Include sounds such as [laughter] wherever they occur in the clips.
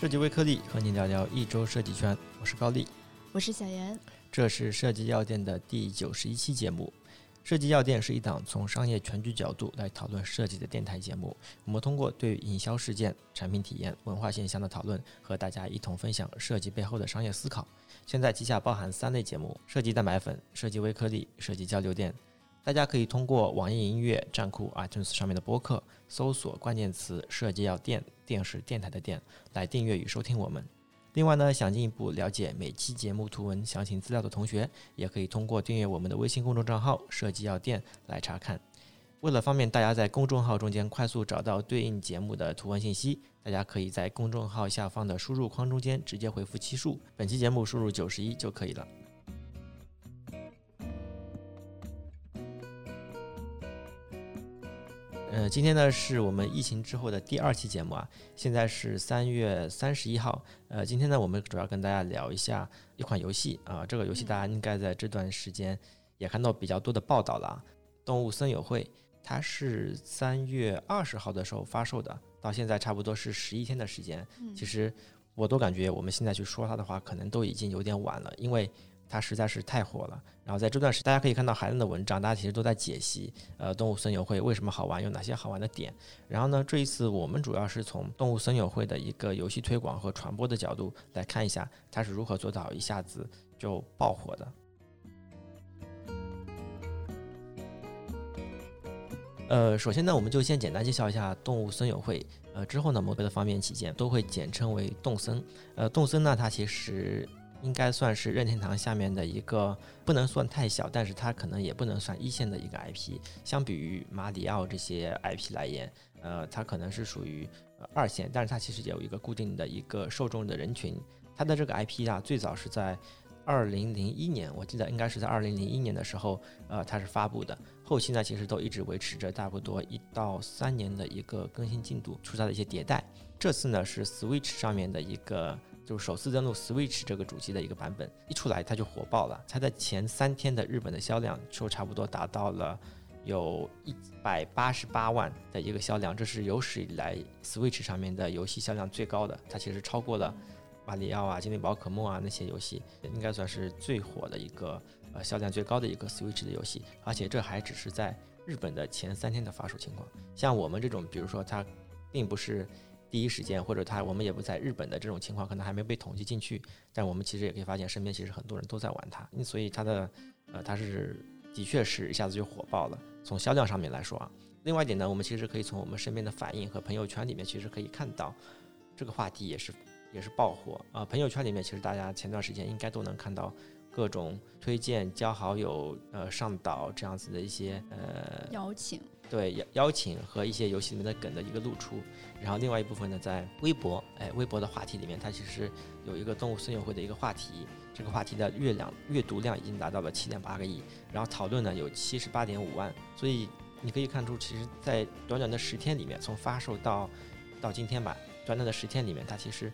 设计微颗粒和你聊聊一周设计圈，我是高丽，我是小严，这是设计药店的第九十一期节目。设计药店是一档从商业全局角度来讨论设计的电台节目。我们通过对营销事件、产品体验、文化现象的讨论，和大家一同分享设计背后的商业思考。现在旗下包含三类节目：设计蛋白粉、设计微颗粒、设计交流店。大家可以通过网易音乐、站酷、iTunes 上面的播客搜索关键词“设计药店”，电视电台的店来订阅与收听我们。另外呢，想进一步了解每期节目图文详情资料的同学，也可以通过订阅我们的微信公众账号“设计药店”来查看。为了方便大家在公众号中间快速找到对应节目的图文信息，大家可以在公众号下方的输入框中间直接回复期数，本期节目输入九十一就可以了。呃，今天呢是我们疫情之后的第二期节目啊，现在是三月三十一号。呃，今天呢我们主要跟大家聊一下一款游戏啊，这个游戏大家应该在这段时间也看到比较多的报道了，《动物森友会》，它是三月二十号的时候发售的，到现在差不多是十一天的时间。其实我都感觉我们现在去说它的话，可能都已经有点晚了，因为。它实在是太火了，然后在这段时，大家可以看到孩子的文章，大家其实都在解析，呃，动物森友会为什么好玩，有哪些好玩的点。然后呢，这一次我们主要是从动物森友会的一个游戏推广和传播的角度来看一下，它是如何做到一下子就爆火的。呃，首先呢，我们就先简单介绍一下动物森友会，呃，之后呢，为了方便起见，都会简称为动森。呃，动森呢，它其实。应该算是任天堂下面的一个，不能算太小，但是它可能也不能算一线的一个 IP。相比于马里奥这些 IP 来言，呃，它可能是属于二线，但是它其实也有一个固定的一个受众的人群。它的这个 IP 啊，最早是在二零零一年，我记得应该是在二零零一年的时候，呃，它是发布的。后期呢，其实都一直维持着差不多一到三年的一个更新进度，出它的一些迭代。这次呢，是 Switch 上面的一个。就是首次登陆 Switch 这个主机的一个版本一出来，它就火爆了。它在前三天的日本的销量就差不多达到了有一百八十八万的一个销量，这是有史以来 Switch 上面的游戏销量最高的。它其实超过了马里奥啊、精灵宝可梦啊那些游戏，应该算是最火的一个呃销量最高的一个 Switch 的游戏。而且这还只是在日本的前三天的发售情况。像我们这种，比如说它并不是。第一时间，或者他我们也不在日本的这种情况，可能还没被统计进去。但我们其实也可以发现，身边其实很多人都在玩它，所以它的呃，它是的确是一下子就火爆了。从销量上面来说啊，另外一点呢，我们其实可以从我们身边的反应和朋友圈里面，其实可以看到这个话题也是也是爆火啊。朋友圈里面其实大家前段时间应该都能看到各种推荐、交好友、呃上岛这样子的一些呃邀请。对邀邀请和一些游戏里面的梗的一个露出，然后另外一部分呢，在微博，哎，微博的话题里面，它其实有一个动物森友会的一个话题，这个话题的阅量阅读量已经达到了七点八个亿，然后讨论呢有七十八点五万，所以你可以看出，其实，在短短的十天里面，从发售到到今天吧，短短的十天里面，它其实。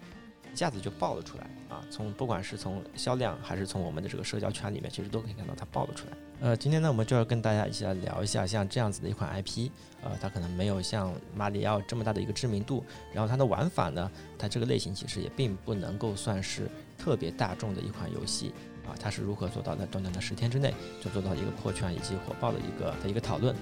一下子就爆了出来啊！从不管是从销量还是从我们的这个社交圈里面，其实都可以看到它爆了出来。呃，今天呢，我们就要跟大家一起来聊一下像这样子的一款 IP，呃，它可能没有像马里奥这么大的一个知名度，然后它的玩法呢，它这个类型其实也并不能够算是特别大众的一款游戏啊，它是如何做到在短短的十天之内就做到一个破圈以及火爆的一个的一个讨论。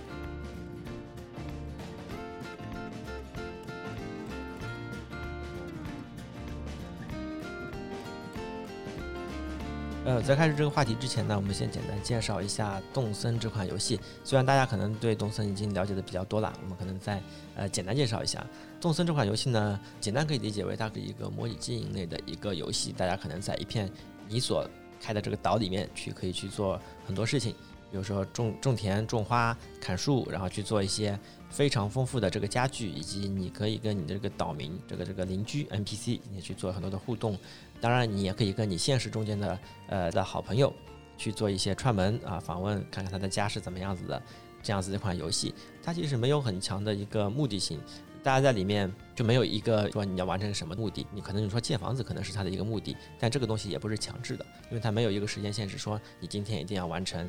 呃，在开始这个话题之前呢，我们先简单介绍一下《动森》这款游戏。虽然大家可能对《动森》已经了解的比较多了，我们可能再呃简单介绍一下《动森》这款游戏呢。简单可以理解为它是一个模拟经营类的一个游戏，大家可能在一片你所开的这个岛里面去，可以去做很多事情，比如说种种田、种花、砍树，然后去做一些非常丰富的这个家具，以及你可以跟你的这个岛民、这个这个邻居 NPC 你去做很多的互动。当然，你也可以跟你现实中间的呃的好朋友去做一些串门啊访问，看看他的家是怎么样子的，这样子一款游戏，它其实没有很强的一个目的性，大家在里面就没有一个说你要完成什么目的，你可能你说建房子可能是它的一个目的，但这个东西也不是强制的，因为它没有一个时间限制，说你今天一定要完成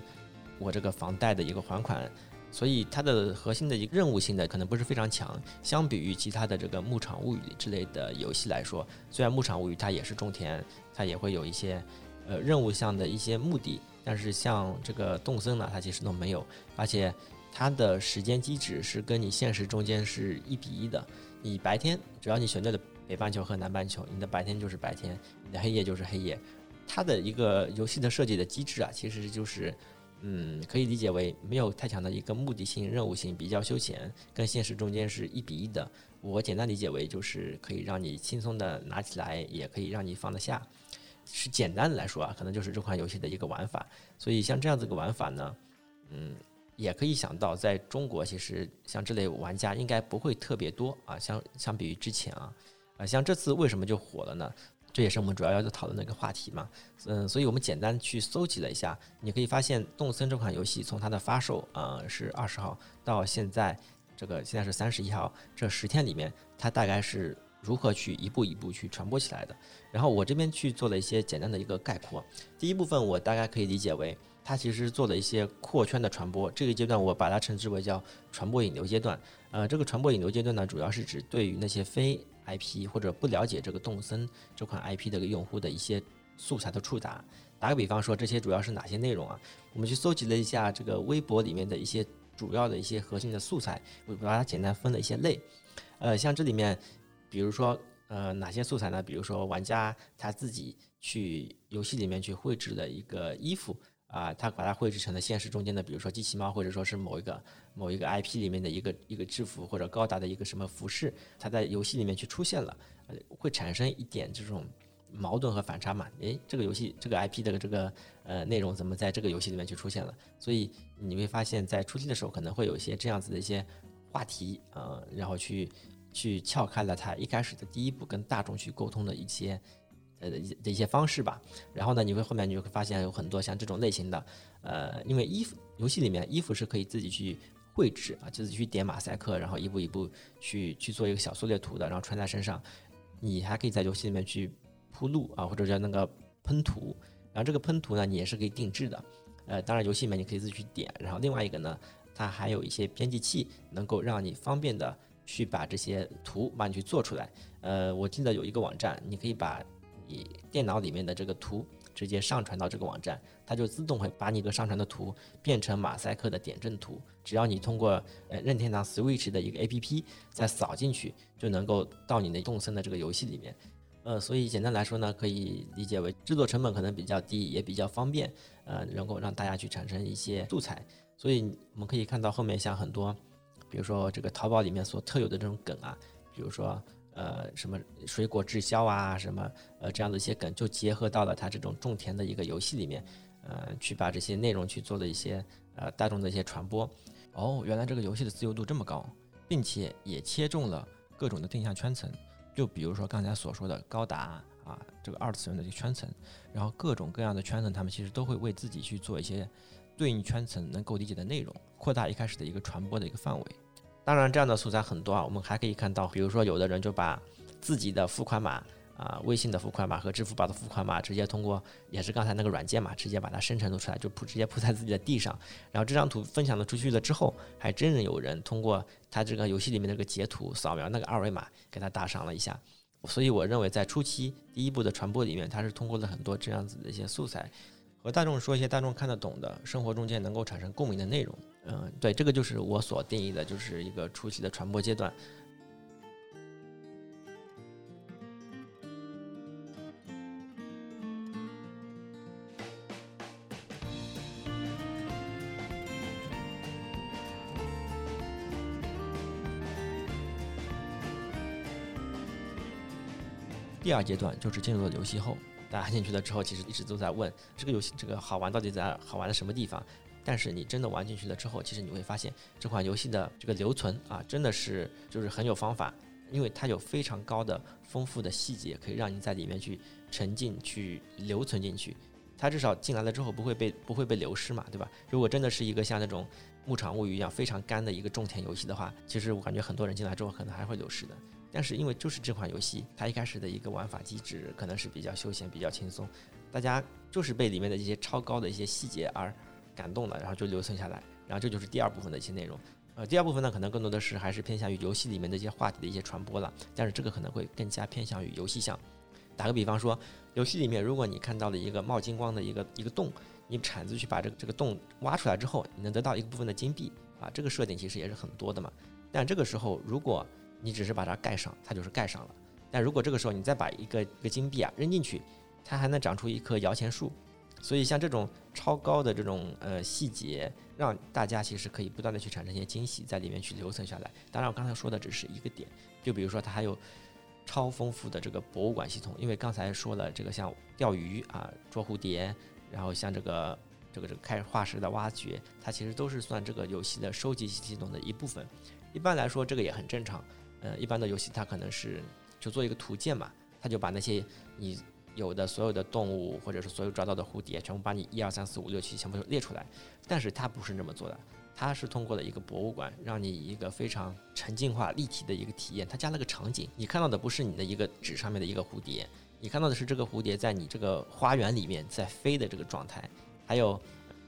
我这个房贷的一个还款。所以它的核心的一个任务性的可能不是非常强。相比于其他的这个牧场物语之类的游戏来说，虽然牧场物语它也是种田，它也会有一些呃任务项的一些目的，但是像这个动森呢，它其实都没有，而且它的时间机制是跟你现实中间是一比一的。你白天只要你选对了北半球和南半球，你的白天就是白天，你的黑夜就是黑夜。它的一个游戏的设计的机制啊，其实就是，嗯，可以理解为没有太强的一个目的性、任务性，比较休闲，跟现实中间是一比一的。我简单理解为就是可以让你轻松的拿起来，也可以让你放得下。是简单的来说啊，可能就是这款游戏的一个玩法。所以像这样子个玩法呢，嗯，也可以想到在中国，其实像这类玩家应该不会特别多啊。相相比于之前啊，啊，像这次为什么就火了呢？这也是我们主要要讨论的一个话题嘛，嗯，所以我们简单去搜集了一下，你可以发现《动森》这款游戏从它的发售，呃，是二十号到现在，这个现在是三十一号，这十天里面，它大概是如何去一步一步去传播起来的。然后我这边去做了一些简单的一个概括。第一部分我大概可以理解为，它其实做了一些扩圈的传播，这个阶段我把它称之为叫传播引流阶段。呃，这个传播引流阶段呢，主要是指对于那些非 IP 或者不了解这个动森这款 IP 的用户的一些素材的触达。打个比方说，这些主要是哪些内容啊？我们去搜集了一下这个微博里面的一些主要的一些核心的素材，我把它简单分了一些类。呃，像这里面，比如说，呃，哪些素材呢？比如说，玩家他自己去游戏里面去绘制的一个衣服。啊，他把它绘制成了现实中间的，比如说机器猫，或者说是某一个某一个 IP 里面的一个一个制服或者高达的一个什么服饰，它在游戏里面去出现了，会产生一点这种矛盾和反差嘛？诶，这个游戏这个 IP 的这个呃内容怎么在这个游戏里面去出现了？所以你会发现在初期的时候可能会有一些这样子的一些话题，呃，然后去去撬开了它一开始的第一步跟大众去沟通的一些。呃的一些方式吧，然后呢，你会后面你就会发现有很多像这种类型的，呃，因为衣服游戏里面衣服是可以自己去绘制啊，自己去点马赛克，然后一步一步去去做一个小缩略图的，然后穿在身上。你还可以在游戏里面去铺路啊，或者叫那个喷涂，然后这个喷涂呢，你也是可以定制的。呃，当然游戏里面你可以自己去点，然后另外一个呢，它还有一些编辑器，能够让你方便的去把这些图帮你去做出来。呃，我记得有一个网站，你可以把你电脑里面的这个图直接上传到这个网站，它就自动会把你一个上传的图变成马赛克的点阵图。只要你通过呃任天堂 Switch 的一个 APP 再扫进去，就能够到你的动森的这个游戏里面。呃，所以简单来说呢，可以理解为制作成本可能比较低，也比较方便，呃，能够让大家去产生一些素材。所以我们可以看到后面像很多，比如说这个淘宝里面所特有的这种梗啊，比如说。呃，什么水果滞销啊，什么呃这样的一些梗，就结合到了它这种种田的一个游戏里面，呃，去把这些内容去做了一些呃大众的一些传播。哦，原来这个游戏的自由度这么高，并且也切中了各种的定向圈层。就比如说刚才所说的高达啊，这个二次元的这个圈层，然后各种各样的圈层，他们其实都会为自己去做一些对应圈层能够理解的内容，扩大一开始的一个传播的一个范围。当然，这样的素材很多啊。我们还可以看到，比如说，有的人就把自己的付款码啊、微信的付款码和支付宝的付款码，直接通过也是刚才那个软件嘛，直接把它生成了出来，就铺直接铺在自己的地上。然后这张图分享了出去了之后，还真有人通过他这个游戏里面那个截图扫描那个二维码，给他打赏了一下。所以我认为，在初期第一步的传播里面，它是通过了很多这样子的一些素材，和大众说一些大众看得懂的生活中间能够产生共鸣的内容。嗯，对，这个就是我所定义的，就是一个初期的传播阶段。第二阶段就是进入了游戏后，大家进去了之后，其实一直都在问这个游戏这个好玩到底在好玩的什么地方。但是你真的玩进去了之后，其实你会发现这款游戏的这个留存啊，真的是就是很有方法，因为它有非常高的丰富的细节，可以让你在里面去沉浸、去留存进去。它至少进来了之后不会被不会被流失嘛，对吧？如果真的是一个像那种牧场物语一样非常干的一个种田游戏的话，其实我感觉很多人进来之后可能还会流失的。但是因为就是这款游戏，它一开始的一个玩法机制可能是比较休闲、比较轻松，大家就是被里面的这些超高的一些细节而。感动了，然后就留存下来，然后这就是第二部分的一些内容。呃，第二部分呢，可能更多的是还是偏向于游戏里面的一些话题的一些传播了，但是这个可能会更加偏向于游戏向。打个比方说，游戏里面如果你看到了一个冒金光的一个一个洞，你铲子去把这个这个洞挖出来之后，你能得到一个部分的金币啊，这个设定其实也是很多的嘛。但这个时候，如果你只是把它盖上，它就是盖上了。但如果这个时候你再把一个一个金币啊扔进去，它还能长出一棵摇钱树。所以像这种超高的这种呃细节，让大家其实可以不断的去产生一些惊喜，在里面去留存下来。当然，我刚才说的只是一个点，就比如说它还有超丰富的这个博物馆系统，因为刚才说了这个像钓鱼啊、捉蝴蝶，然后像这个这个这个开化石的挖掘，它其实都是算这个游戏的收集系统的一部分。一般来说，这个也很正常。呃，一般的游戏它可能是就做一个图鉴嘛，它就把那些你。有的所有的动物，或者是所有抓到的蝴蝶，全部把你一二三四五六七全部列出来。但是它不是这么做的，它是通过了一个博物馆，让你一个非常沉浸化、立体的一个体验。它加了个场景，你看到的不是你的一个纸上面的一个蝴蝶，你看到的是这个蝴蝶在你这个花园里面在飞的这个状态。还有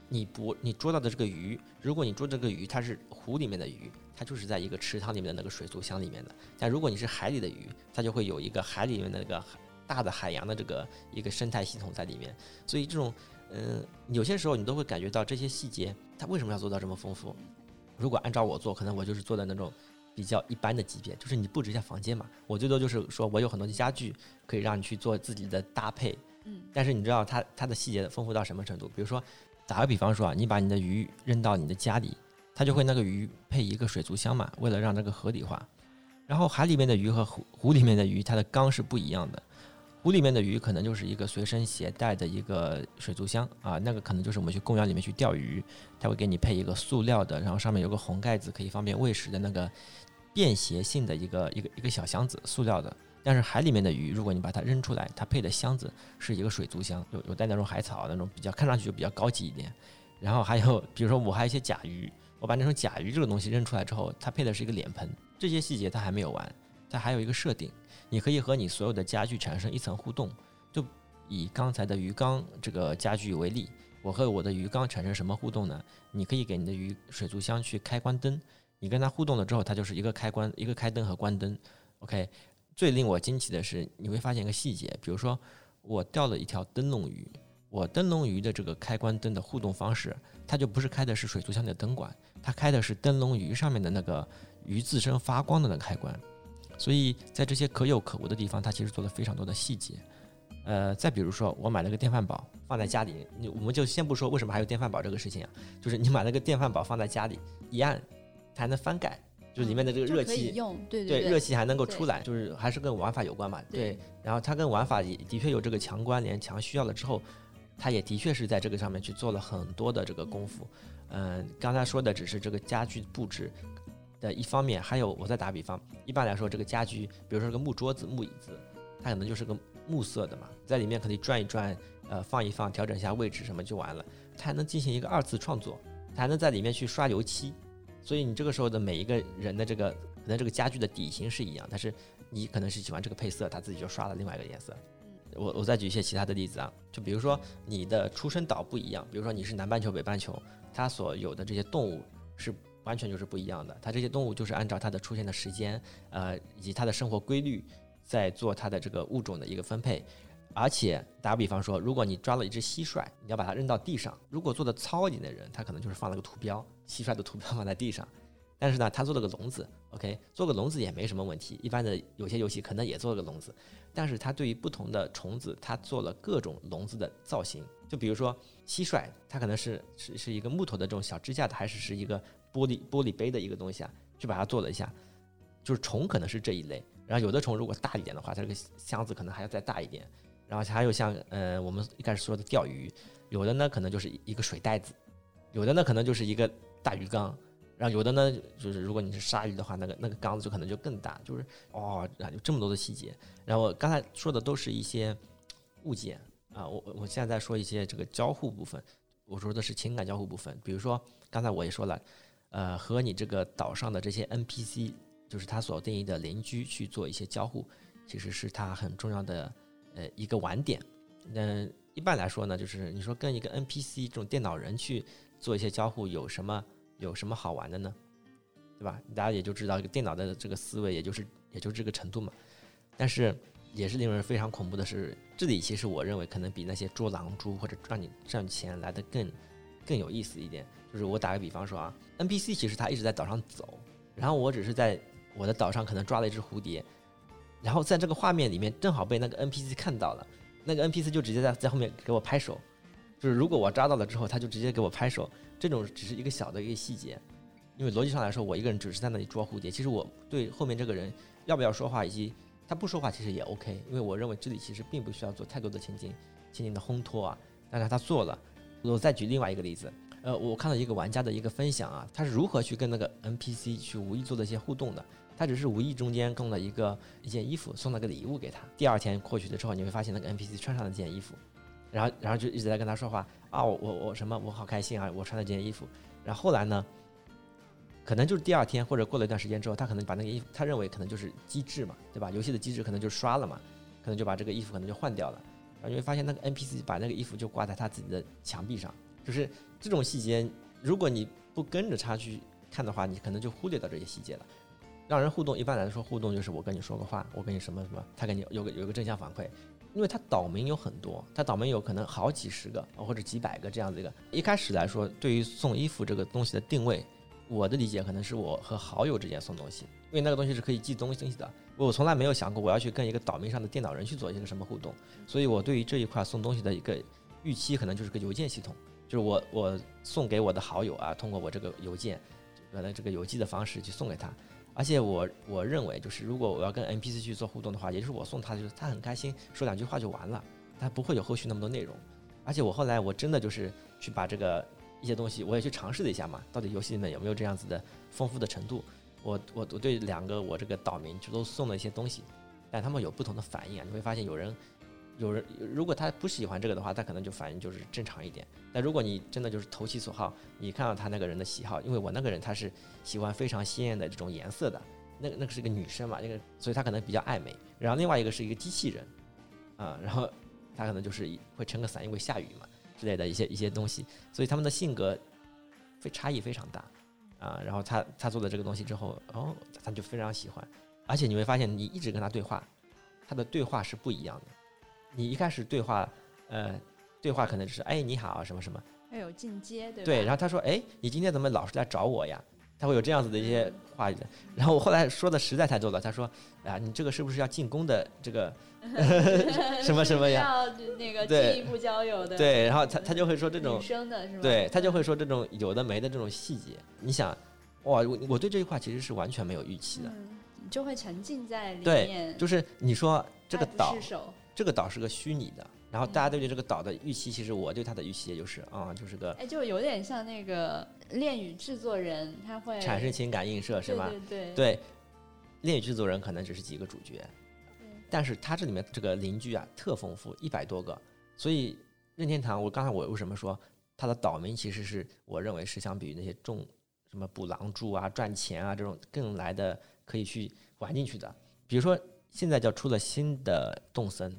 你捕你捉到的这个鱼，如果你捉这个鱼它是湖里面的鱼，它就是在一个池塘里面的那个水族箱里面的。但如果你是海里的鱼，它就会有一个海里面的那个。大的海洋的这个一个生态系统在里面，所以这种，嗯，有些时候你都会感觉到这些细节，它为什么要做到这么丰富？如果按照我做，可能我就是做的那种比较一般的级别，就是你布置一下房间嘛，我最多就是说我有很多的家具可以让你去做自己的搭配，嗯，但是你知道它它的细节丰富到什么程度？比如说打个比方说啊，你把你的鱼扔到你的家里，它就会那个鱼配一个水族箱嘛，为了让这个合理化，然后海里面的鱼和湖湖里面的鱼，它的缸是不一样的。湖里面的鱼可能就是一个随身携带的一个水族箱啊，那个可能就是我们去公园里面去钓鱼，它会给你配一个塑料的，然后上面有个红盖子，可以方便喂食的那个便携性的一个一个一个小箱子，塑料的。但是海里面的鱼，如果你把它扔出来，它配的箱子是一个水族箱，有有带那种海草那种比较看上去就比较高级一点。然后还有比如说我还有一些甲鱼，我把那种甲鱼这个东西扔出来之后，它配的是一个脸盆。这些细节它还没有完，它还有一个设定。你可以和你所有的家具产生一层互动，就以刚才的鱼缸这个家具为例，我和我的鱼缸产生什么互动呢？你可以给你的鱼水族箱去开关灯，你跟它互动了之后，它就是一个开关，一个开灯和关灯。OK，最令我惊奇的是，你会发现一个细节，比如说我钓了一条灯笼鱼，我灯笼鱼的这个开关灯的互动方式，它就不是开的是水族箱的灯管，它开的是灯笼鱼上面的那个鱼自身发光的那个开关。所以在这些可有可无的地方，它其实做了非常多的细节。呃，再比如说，我买了个电饭煲放在家里，你我们就先不说为什么还有电饭煲这个事情啊，就是你买了个电饭煲放在家里，一按它还能翻盖，就是里面的这个热气用，对对，热气还能够出来，就是还是跟玩法有关嘛。对，然后它跟玩法也的确有这个强关联、强需要了之后，它也的确是在这个上面去做了很多的这个功夫。嗯，刚才说的只是这个家具布置。的一方面，还有我再打比方，一般来说，这个家具，比如说个木桌子、木椅子，它可能就是个木色的嘛，在里面可以转一转，呃，放一放，调整一下位置什么就完了。它还能进行一个二次创作，它还能在里面去刷油漆。所以你这个时候的每一个人的这个，可能这个家具的底型是一样，但是你可能是喜欢这个配色，他自己就刷了另外一个颜色。我我再举一些其他的例子啊，就比如说你的出生岛不一样，比如说你是南半球、北半球，它所有的这些动物是。完全就是不一样的。它这些动物就是按照它的出现的时间，呃，以及它的生活规律，在做它的这个物种的一个分配。而且打个比方说，如果你抓了一只蟋蟀，你要把它扔到地上，如果做的糙一点的人，他可能就是放了个图标，蟋蟀的图标放在地上。但是呢，他做了个笼子，OK，做个笼子也没什么问题。一般的有些游戏可能也做了个笼子，但是它对于不同的虫子，它做了各种笼子的造型。就比如说蟋蟀，它可能是是是一个木头的这种小支架的，还是是一个。玻璃玻璃杯的一个东西啊，去把它做了一下，就是虫可能是这一类，然后有的虫如果大一点的话，它这个箱子可能还要再大一点，然后还有像呃我们一开始说的钓鱼，有的呢可能就是一个水袋子，有的呢可能就是一个大鱼缸，然后有的呢就是如果你是鲨鱼的话，那个那个缸子就可能就更大，就是哦，有这么多的细节。然后刚才说的都是一些物件啊，我我现在在说一些这个交互部分，我说的是情感交互部分，比如说刚才我也说了。呃，和你这个岛上的这些 NPC，就是他所定义的邻居去做一些交互，其实是他很重要的呃一个玩点。那一般来说呢，就是你说跟一个 NPC 这种电脑人去做一些交互有什么有什么好玩的呢？对吧？大家也就知道，电脑的这个思维也就是也就这个程度嘛。但是也是令人非常恐怖的是，这里其实我认为可能比那些捉狼蛛或者让你赚钱来的更更有意思一点。就是我打个比方说啊，NPC 其实他一直在岛上走，然后我只是在我的岛上可能抓了一只蝴蝶，然后在这个画面里面正好被那个 NPC 看到了，那个 NPC 就直接在在后面给我拍手。就是如果我抓到了之后，他就直接给我拍手，这种只是一个小的一个细节。因为逻辑上来说，我一个人只是在那里捉蝴蝶，其实我对后面这个人要不要说话，以及他不说话，其实也 OK。因为我认为这里其实并不需要做太多的情景情景的烘托啊。但是他做了。我再举另外一个例子，呃，我看到一个玩家的一个分享啊，他是如何去跟那个 NPC 去无意做的一些互动的。他只是无意中间送了一个一件衣服，送了个礼物给他。第二天过去了之后，你会发现那个 NPC 穿上了这件衣服。然后，然后就一直在跟他说话啊，我我我什么，我好开心啊，我穿了这件衣服。然后后来呢，可能就是第二天或者过了一段时间之后，他可能把那个衣服，他认为可能就是机制嘛，对吧？游戏的机制可能就刷了嘛，可能就把这个衣服可能就换掉了。然后你会发现那个 NPC 把那个衣服就挂在他自己的墙壁上，就是这种细节，如果你不跟着他去看的话，你可能就忽略到这些细节了。让人互动，一般来说互动就是我跟你说个话，我跟你什么什么，他给你有个有个正向反馈。因为它岛民有很多，它岛民有可能好几十个或者几百个这样子一个。一开始来说，对于送衣服这个东西的定位，我的理解可能是我和好友之间送东西，因为那个东西是可以寄东西的。我从来没有想过我要去跟一个岛民上的电脑人去做一个什么互动，所以我对于这一块送东西的一个预期可能就是个邮件系统，就是我我送给我的好友啊，通过我这个邮件，原来这个邮寄的方式去送给他。而且我我认为，就是如果我要跟 NPC 去做互动的话，也就是我送他，就是他很开心，说两句话就完了，他不会有后续那么多内容。而且我后来我真的就是去把这个一些东西，我也去尝试了一下嘛，到底游戏里面有没有这样子的丰富的程度。我我我对两个我这个岛民就都送了一些东西，但他们有不同的反应啊。你会发现有人。有人如果他不喜欢这个的话，他可能就反应就是正常一点。但如果你真的就是投其所好，你看到他那个人的喜好，因为我那个人他是喜欢非常鲜艳的这种颜色的，那个那个是个女生嘛，那个所以她可能比较爱美。然后另外一个是一个机器人，啊，然后他可能就是会撑个伞，因为下雨嘛之类的一些一些东西，所以他们的性格非差异非常大啊。然后他他做的这个东西之后，哦，他就非常喜欢，而且你会发现你一直跟他对话，他的对话是不一样的。你一开始对话，呃，对话可能就是哎你好什么什么，要有进阶对对，然后他说哎你今天怎么老是来找我呀？他会有这样子的一些话语。然后我后来说的实在太多了，他说啊你这个是不是要进攻的这个 [laughs] 什么什么呀？要那个进一步交友的。对，然后他他就会说这种女生的是吗？对他就会说这种有的没的这种细节。你想哇我我对这句话其实是完全没有预期的，就会沉浸在里面。对，就是你说这个岛。这个岛是个虚拟的，然后大家对这个岛的预期，其实我对它的预期也就是啊，就是个哎，就有点像那个恋与制作人，他会产生情感映射，是吧？对对对，恋与制作人可能只是几个主角，但是它这里面这个邻居啊特丰富，一百多个，所以任天堂，我刚才我为什么说它的岛民其实是我认为是相比于那些种什么捕狼蛛啊、赚钱啊这种更来的可以去玩进去的，比如说现在叫出了新的动森。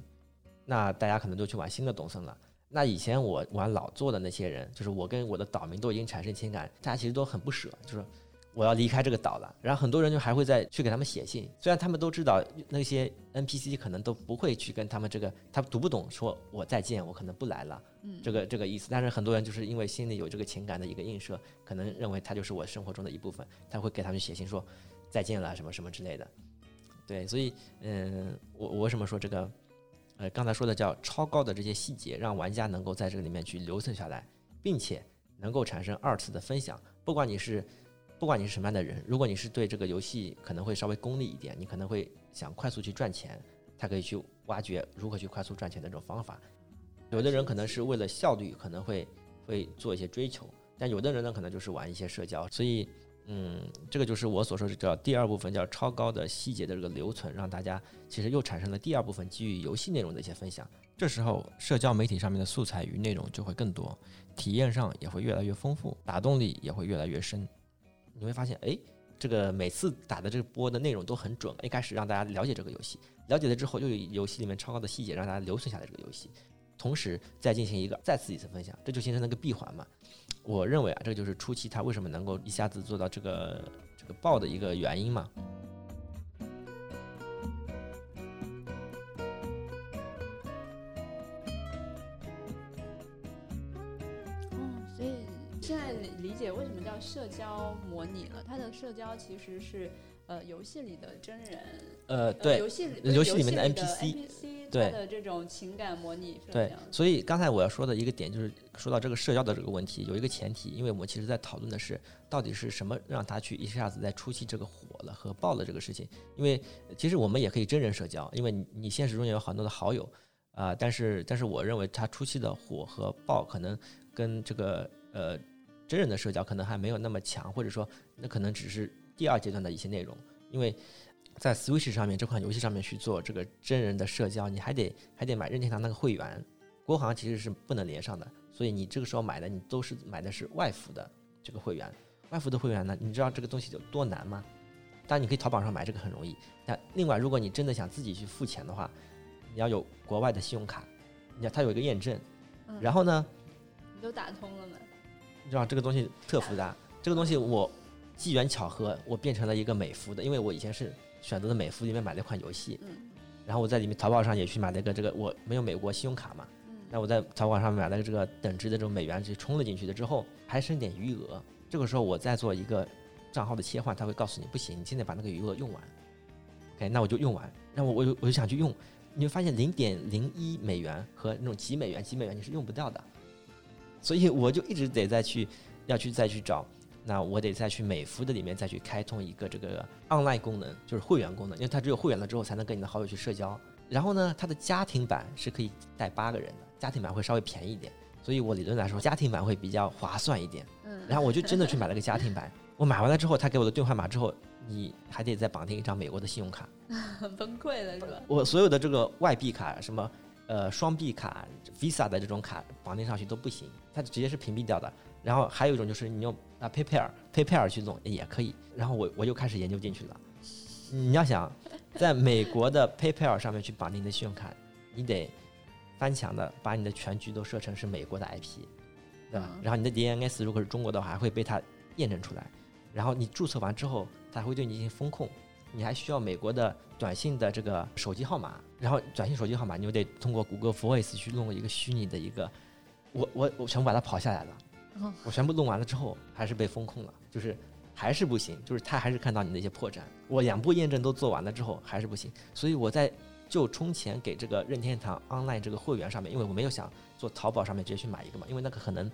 那大家可能都去玩新的东森了。那以前我玩老做的那些人，就是我跟我的岛民都已经产生情感，大家其实都很不舍，就是我要离开这个岛了。然后很多人就还会再去给他们写信，虽然他们都知道那些 NPC 可能都不会去跟他们这个，他读不懂，说我再见，我可能不来了，这个这个意思。但是很多人就是因为心里有这个情感的一个映射，可能认为他就是我生活中的一部分，他会给他们写信说再见了什么什么之类的。对，所以嗯，我我为什么说这个？呃，刚才说的叫超高的这些细节，让玩家能够在这个里面去留存下来，并且能够产生二次的分享。不管你是，不管你是什么样的人，如果你是对这个游戏可能会稍微功利一点，你可能会想快速去赚钱，他可以去挖掘如何去快速赚钱的这种方法。有的人可能是为了效率，可能会会做一些追求，但有的人呢，可能就是玩一些社交，所以。嗯，这个就是我所说的叫第二部分，叫超高的细节的这个留存，让大家其实又产生了第二部分基于游戏内容的一些分享。这时候，社交媒体上面的素材与内容就会更多，体验上也会越来越丰富，打动力也会越来越深。你会发现，哎，这个每次打的这个播的内容都很准，一开始让大家了解这个游戏，了解了之后又有游戏里面超高的细节让大家留存下来这个游戏。同时再进行一个再次一次分享，这就形成了个闭环嘛。我认为啊，这就是初期它为什么能够一下子做到这个这个爆的一个原因嘛。哦，所以现在理解为什么叫社交模拟了。它的社交其实是呃游戏里的真人，呃，呃对游戏里游戏里面的的 NPC 它的这种情感模拟对。所以刚才我要说的一个点就是说到这个社交的这个问题，有一个前提，因为我们其实在讨论的是到底是什么让他去一下子在初期这个火了和爆了这个事情。因为呃其实我们也可以真人社交，因为你你现实中也有很多的好友啊、但是但是我认为他初期的火和爆可能跟这个呃真人的社交可能还没有那么强，或者说那可能只是第二阶段的一些内容，因为。在 Switch 上面这款游戏上面去做这个真人的社交，你还得还得买任天堂那个会员，国行其实是不能连上的，所以你这个时候买的你都是买的是外服的这个会员。外服的会员呢，你知道这个东西有多难吗？当然你可以淘宝上买这个很容易，但另外如果你真的想自己去付钱的话，你要有国外的信用卡，你要它有一个验证，嗯然后呢，你都打通了吗？你知道这个东西特复杂，这个东西我机缘巧合我变成了一个美服的，因为我以前是选择的美服里面买了一款游戏，嗯然后我在里面淘宝上也去买了一个这个，我没有美国信用卡嘛，嗯那我在淘宝上买了这个等值的这种美元，去充了进去的之后，还剩点余额。这个时候我再做一个账号的切换，它会告诉你不行，你现在把那个余额用完。OK，那我就用完，那我我就我就想去用，你会发现零点零一美元和那种几美元、几美元你是用不掉的，所以我就一直得再去要去再去找。那我得再去美孚的里面再去开通一个这个 online 功能，就是会员功能，因为它只有会员了之后才能跟你的好友去社交。然后呢，它的家庭版是可以带八个人的，家庭版会稍微便宜一点，所以我理论来说家庭版会比较划算一点。嗯，然后我就真的去买了个家庭版，我买完了之后，他给我的兑换码之后，你还得再绑定一张美国的信用卡，[laughs] 很崩溃了是吧？我所有的这个外币卡什么。呃，双币卡、Visa 的这种卡绑定上去都不行，它直接是屏蔽掉的。然后还有一种就是你用啊 PayPal、PayPal 去弄也可以。然后我我又开始研究进去了。你要想 [laughs] 在美国的 PayPal 上面去绑定你的信用卡，你得翻墙的把你的全局都设成是美国的 IP，对吧？嗯然后你的 DNS 如果是中国的话，还会被它验证出来。然后你注册完之后，它会对你进行风控，你还需要美国的短信的这个手机号码，然后短信手机号码你又得通过谷歌 Voice 去弄一个虚拟的一个，我我我全部把它跑下来了我全部弄完了之后还是被风控了，就是还是不行，就是他还是看到你那些破绽。我两步验证都做完了之后还是不行，所以我在就充钱给这个任天堂 Online 这个会员上面，因为我没有想做淘宝上面直接去买一个嘛，因为那个可能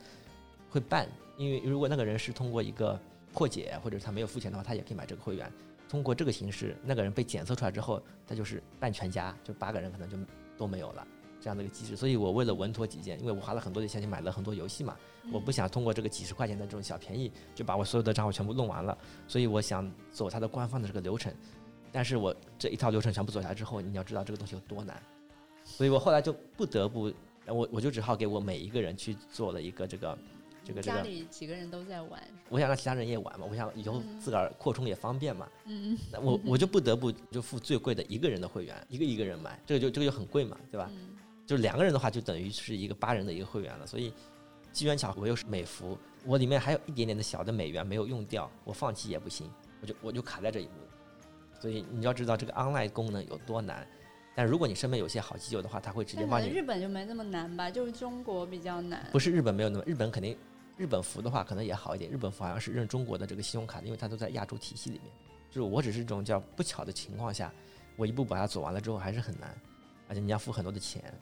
会办，因为如果那个人是通过一个破解或者他没有付钱的话，他也可以买这个会员。通过这个形式，那个人被检测出来之后，他就是办全家，就八个人可能就都没有了这样的一个机制。所以我为了稳妥起见，因为我花了很多的钱去买了很多游戏嘛，我不想通过这个几十块钱的这种小便宜就把我所有的账号全部弄完了，所以我想走它的官方的这个流程。但是我这一套流程全部走下来之后，你要知道这个东西有多难，所以我后来就不得不，我我就只好给我每一个人去做了一个这个这个这家，里几个人都在玩，我想让其他人也玩嘛，我想以后自个儿扩充也方便嘛，嗯那我我就不得不就付最贵的一个人的会员，一个一个人买，这个就这个就很贵嘛，对吧？嗯就两个人的话，就等于是一个八人的一个会员了。所以机缘巧合，我又是美服，我里面还有一点点的小的美元没有用掉，我放弃也不行，我就我就卡在这一步。所以你要知道这个 online 功能有多难。但如果你身边有些好基友的话，他会直接帮你。日本就没那么难吧，就是中国比较难。不是日本没有那么，日本肯定日本服的话可能也好一点。日本服好像是认中国的这个信用卡的，因为它都在亚洲体系里面。就是我只是这种叫不巧的情况下，我一步把它走完了之后还是很难，而且你要付很多的钱啊，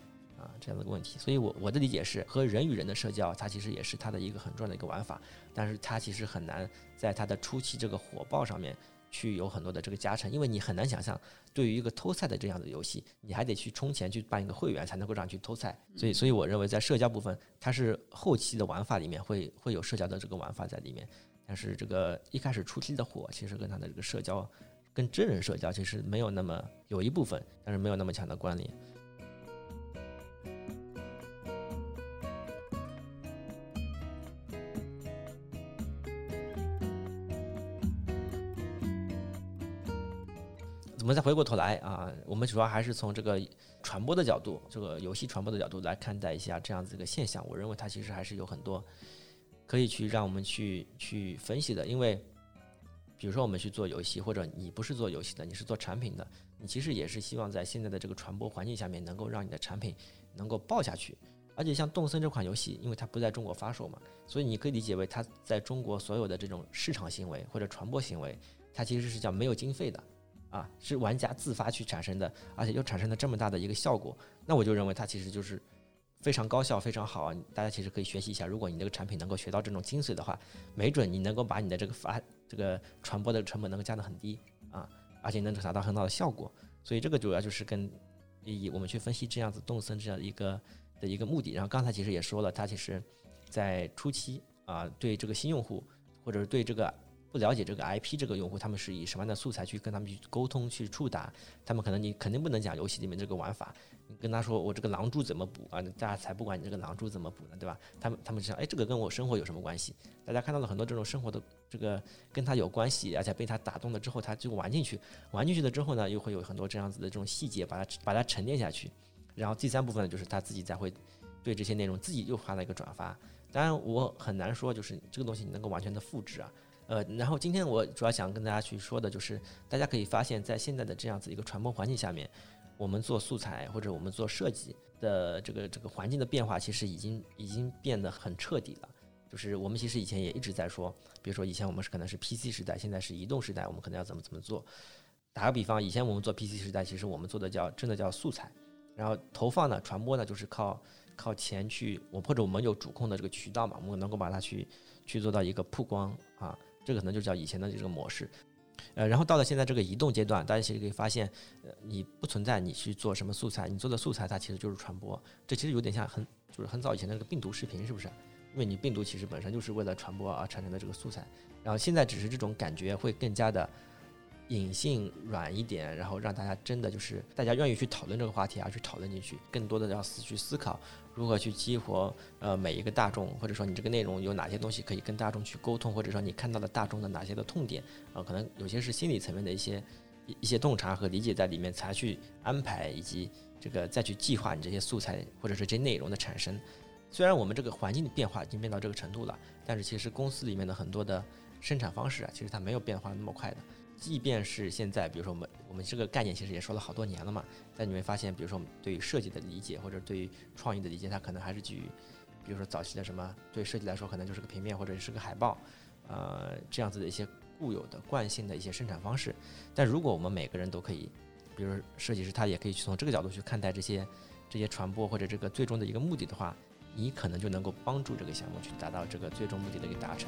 这样的一个问题。所以我我的理解是，和人与人的社交，它其实也是它的一个很重要的一个玩法，但是它其实很难在它的初期这个火爆上面去有很多的这个加成，因为你很难想象，对于一个偷菜的这样的游戏，你还得去充钱去办一个会员才能够让你去偷菜。所以，所以我认为在社交部分，它是后期的玩法里面会会有社交的这个玩法在里面，但是这个一开始初期的火，其实跟它的这个社交。跟真人社交其实没有那么有一部分，但是没有那么强的关联。我们再回过头来啊，我们主要还是从这个传播的角度，这个游戏传播的角度来看待一下这样子一个现象，我认为它其实还是有很多可以去让我们去去分析的。因为比如说我们去做游戏，或者你不是做游戏的，你是做产品的，你其实也是希望在现在的这个传播环境下面，能够让你的产品能够爆下去。而且像动森这款游戏，因为它不在中国发售嘛，所以你可以理解为它在中国所有的这种市场行为或者传播行为，它其实是叫没有经费的。啊，是玩家自发去产生的，而且又产生了这么大的一个效果，那我就认为它其实就是非常高效、非常好啊！大家其实可以学习一下，如果你这个产品能够学到这种精髓的话，没准你能够把你的这个发这个传播的成本能够降得很低啊，而且能达到很好的效果。所以这个主要就是跟以我们去分析这样子动森这样一个的一个目的。然后刚才其实也说了，它其实在初期啊，对这个新用户或者是对这个。不了解这个 IP 这个用户，他们是以什么样的素材去跟他们去沟通、去触达？他们可能你肯定不能讲游戏里面这个玩法，你跟他说我这个狼蛛怎么补啊？大家才不管你这个狼蛛怎么补呢，对吧？他们他们想，哎，这个跟我生活有什么关系？大家看到了很多这种生活的这个跟他有关系，而且被他打动了之后，他就玩进去，玩进去了之后呢，又会有很多这样子的这种细节，把它把它沉淀下去。然后第三部分呢，就是他自己才会对这些内容自己又发了一个转发。当然，我很难说就是这个东西你能够完全的复制啊。呃，然后今天我主要想跟大家去说的就是，大家可以发现，在现在的这样子一个传播环境下面，我们做素材或者我们做设计的这个这个环境的变化，其实已经已经变得很彻底了。就是我们其实以前也一直在说，比如说以前我们是可能是 PC 时代，现在是移动时代，我们可能要怎么怎么做。打个比方，以前我们做 PC 时代，其实我们做的叫真的叫素材，然后投放呢、传播呢，就是靠靠钱去，我或者我们有主控的这个渠道嘛，我们能够把它去去做到一个曝光啊。这个可能就叫以前的这个模式，呃，然后到了现在这个移动阶段，大家其实可以发现，呃，你不存在你去做什么素材，你做的素材它其实就是传播，这其实有点像很就是很早以前那个病毒视频，是不是？因为你病毒其实本身就是为了传播而产生的这个素材，然后现在只是这种感觉会更加的。隐性软一点，然后让大家真的就是大家愿意去讨论这个话题啊，去讨论进去，更多的要思去思考如何去激活呃每一个大众，或者说你这个内容有哪些东西可以跟大众去沟通，或者说你看到了大众的哪些的痛点啊，可能有些是心理层面的一些一一些洞察和理解在里面才去安排，以及这个再去计划你这些素材或者是这些内容的产生。虽然我们这个环境的变化已经变到这个程度了，但是其实公司里面的很多的生产方式啊，其实它没有变化那么快的。即便是现在，比如说我们我们这个概念其实也说了好多年了嘛，但你会发现，比如说我们对于设计的理解或者对于创意的理解，它可能还是基于，比如说早期的什么对设计来说可能就是个平面或者是个海报，呃这样子的一些固有的惯性的一些生产方式。但如果我们每个人都可以，比如说设计师他也可以去从这个角度去看待这些这些传播或者这个最终的一个目的的话，你可能就能够帮助这个项目去达到这个最终目的的一个达成。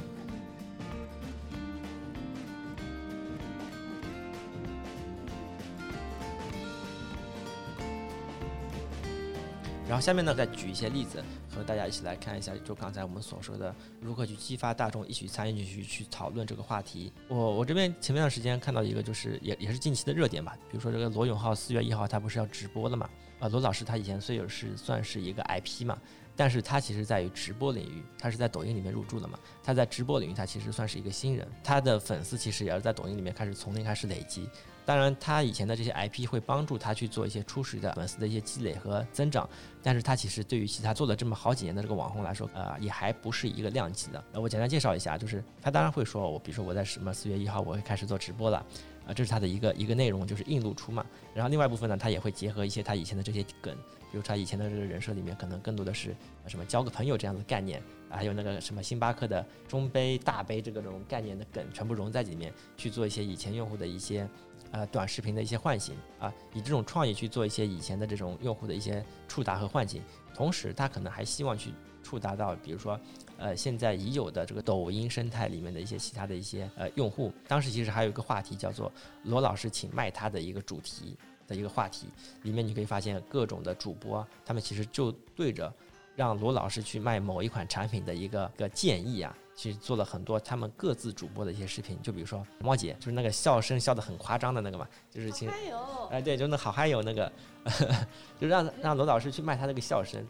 然后下面呢，再举一些例子，和大家一起来看一下，就刚才我们所说的，如何去激发大众一起参与去去讨论这个话题。我我这边前面段时间看到一个，就是也也是近期的热点吧，比如说这个罗永浩四月一号他不是要直播了嘛？啊，罗老师他以前虽有是算是一个 IP 嘛，但是他其实在于直播领域，他是在抖音里面入驻的嘛，他在直播领域他其实算是一个新人，他的粉丝其实也是在抖音里面开始从零开始累积。当然，他以前的这些 IP 会帮助他去做一些初始的粉丝的一些积累和增长，但是他其实对于其他做了这么好几年的这个网红来说，呃，也还不是一个量级的。呃，我简单介绍一下，就是他当然会说，我比如说我在什么四月一号我会开始做直播了，啊，这是他的一个一个内容，就是硬露出嘛。然后另外一部分呢，他也会结合一些他以前的这些梗，比如他以前的这个人设里面可能更多的是什么交个朋友这样的概念，还有那个什么星巴克的中杯大杯这个种概念的梗，全部融在里面去做一些以前用户的一些。呃，短视频的一些唤醒啊，以这种创意去做一些以前的这种用户的一些触达和唤醒，同时他可能还希望去触达到，比如说，呃，现在已有的这个抖音生态里面的一些其他的一些呃用户。当时其实还有一个话题叫做“罗老师请卖他”的一个主题的一个话题，里面你可以发现各种的主播，他们其实就对着让罗老师去卖某一款产品的一个个建议啊。其实做了很多他们各自主播的一些视频，就比如说猫姐，就是那个笑声笑得很夸张的那个嘛，就是请哎对，就那好嗨哟那个，[laughs] 就让让罗老师去卖他那个笑声。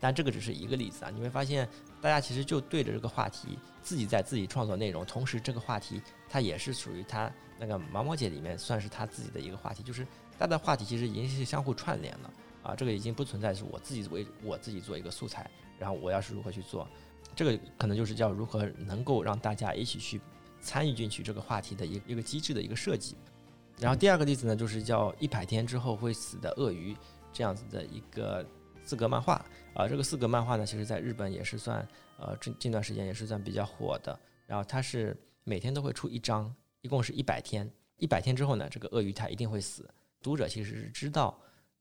但这个只是一个例子啊，你会发现大家其实就对着这个话题自己在自己创作内容，同时这个话题它也是属于他那个毛毛姐里面算是他自己的一个话题，就是他的话题其实已经是相互串联了。啊，这个已经不存在是我自己为我自己做一个素材，然后我要是如何去做，这个可能就是叫如何能够让大家一起去参与进去这个话题的一一个机制的一个设计。然后第二个例子呢，就是叫一百天之后会死的鳄鱼这样子的一个四格漫画啊，这个四格漫画呢，其实在日本也是算呃近近段时间也是算比较火的。然后它是每天都会出一章，一共是一百天，一百天之后呢，这个鳄鱼它一定会死。读者其实是知道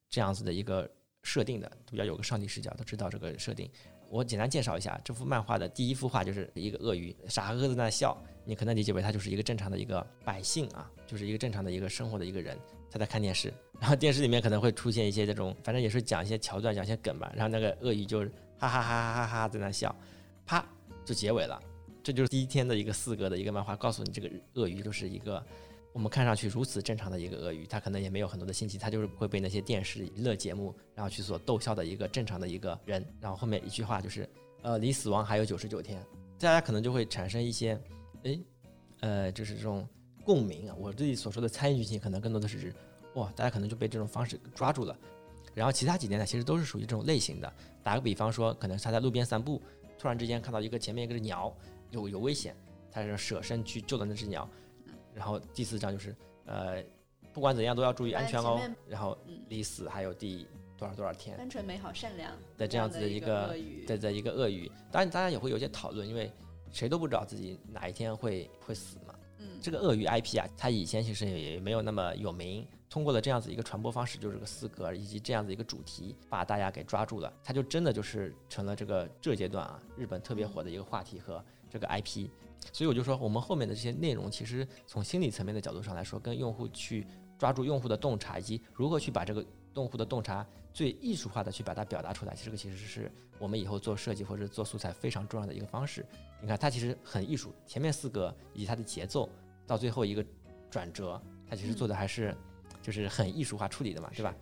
这样子的一个设定的，比较有个上帝视角，都知道这个设定。我简单介绍一下这幅漫画的第一幅画，就是一个鳄鱼傻呵呵在那笑，你可能理解为他就是一个正常的一个百姓啊，就是一个正常的一个生活的一个人，他在看电视，然后电视里面可能会出现一些这种，反正也是讲一些桥段，讲一些梗吧，然后那个鳄鱼就哈哈哈哈哈哈在那笑，啪就结尾了，这就是第一天的一个四格的一个漫画，告诉你这个鳄鱼就是一个。我们看上去如此正常的一个鳄鱼，它可能也没有很多的心机，它就是会被那些电视娱乐节目然后去所逗笑的一个正常的一个人。然后后面一句话就是，呃，离死亡还有九十九天，大家可能就会产生一些，哎，呃，就是这种共鸣啊。我自己所说的参与剧情，可能更多的是指，哇，大家可能就被这种方式抓住了。然后其他几天呢，其实都是属于这种类型的。打个比方说，可能他在路边散步，突然之间看到一个前面一个鸟有有危险，他是舍身去救了那只鸟。然后第四章就是，呃，不管怎样都要注意安全哦。然后离死还有第多少多少天？单纯美好善良的这样子的一个的的一个鳄鱼。当然，大家也会有些讨论，因为谁都不知道自己哪一天会会死嘛。嗯。这个鳄鱼 IP 啊，它以前其实也没有那么有名。通过了这样子一个传播方式，就是个四格以及这样子一个主题，把大家给抓住了。它就真的就是成了这个这阶段啊，日本特别火的一个话题和这个 IP。所以我就说，我们后面的这些内容，其实从心理层面的角度上来说，跟用户去抓住用户的洞察，以及如何去把这个用户的洞察最艺术化的去把它表达出来，这个其实是我们以后做设计或者做素材非常重要的一个方式。你看，它其实很艺术，前面四个以及它的节奏，到最后一个转折，它其实做的还是就是很艺术化处理的嘛，对吧？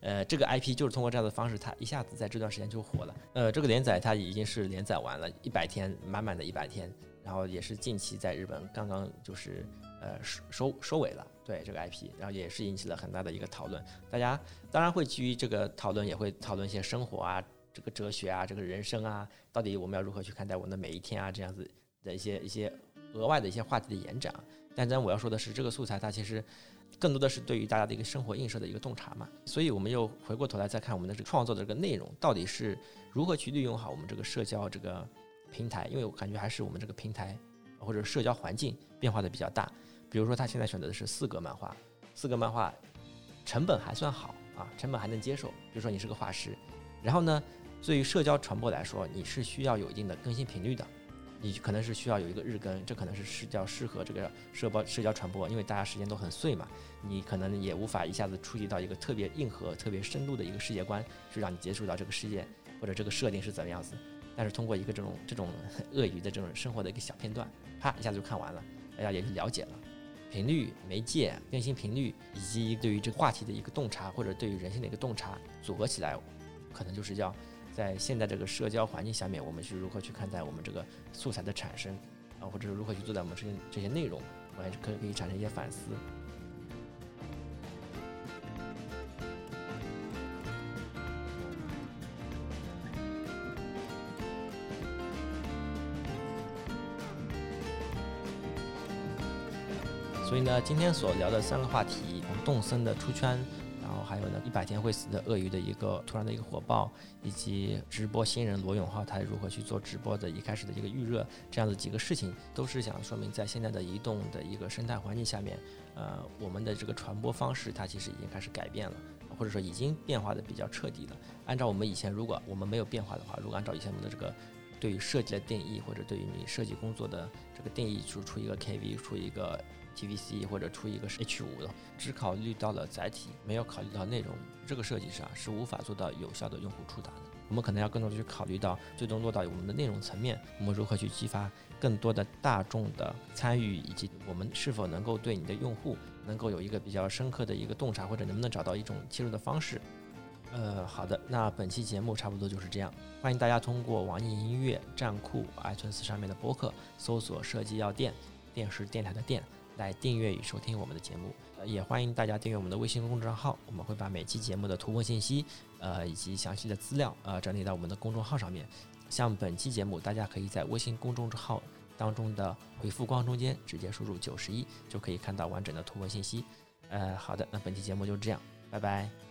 呃，这个 IP 就是通过这样的方式，它一下子在这段时间就火了。呃，这个连载它已经是连载完了一百天，满满的一百天。然后也是近期在日本刚刚就是呃收收尾了，对这个 IP，然后也是引起了很大的一个讨论。大家当然会基于这个讨论，也会讨论一些生活啊、这个哲学啊、这个人生啊，到底我们要如何去看待我们的每一天啊，这样子的一些一些额外的一些话题的延展。但咱我要说的是，这个素材它其实更多的是对于大家的一个生活映射的一个洞察嘛。所以我们又回过头来再看我们的这个创作的这个内容，到底是如何去利用好我们这个社交这个。平台，因为我感觉还是我们这个平台或者社交环境变化的比较大。比如说，他现在选择的是四格漫画，四格漫画成本还算好啊，成本还能接受。比如说你是个画师，然后呢，对于社交传播来说，你是需要有一定的更新频率的，你可能是需要有一个日更，这可能是比较适合这个社包社交传播，因为大家时间都很碎嘛，你可能也无法一下子触及到一个特别硬核、特别深度的一个世界观，去让你接触到这个世界或者这个设定是怎么样子。但是通过一个这种这种鳄鱼的这种生活的一个小片段，啪一下子就看完了，大家也就了解了频率、媒介、更新频率，以及对于这个话题的一个洞察，或者对于人性的一个洞察，组合起来，可能就是要在现在这个社交环境下面，我们是如何去看待我们这个素材的产生啊，或者是如何去做到我们这些这些内容，我还是可以可以产生一些反思。所以呢，今天所聊的三个话题，从动森的出圈，然后还有呢一百天会死的鳄鱼的一个突然的一个火爆，以及直播新人罗永浩他如何去做直播的一开始的一个预热，这样的几个事情，都是想说明在现在的移动的一个生态环境下面，呃，我们的这个传播方式它其实已经开始改变了，或者说已经变化的比较彻底了。按照我们以前，如果我们没有变化的话，如果按照以前我们的这个对于设计的定义，或者对于你设计工作的这个定义，就出一个 KV，出一个。TVC 或者出一个是 H 五的，只考虑到了载体，没有考虑到内容，这个设计上是无法做到有效的用户触达的。我们可能要更多的去考虑到，最终落到我们的内容层面，我们如何去激发更多的大众的参与，以及我们是否能够对你的用户能够有一个比较深刻的一个洞察，或者能不能找到一种切入的方式。呃，好的，那本期节目差不多就是这样。欢迎大家通过网易音乐、站酷、iTunes 上面的播客搜索“设计药店”。电视电台的电来订阅与收听我们的节目。也欢迎大家订阅我们的微信公众号，我们会把每期节目的图文信息，呃，以及详细的资料，呃，整理到我们的公众号上面。像本期节目，大家可以在微信公众号当中的回复框中间直接输入九十一，就可以看到完整的图文信息。呃，好的，那本期节目就这样，拜拜。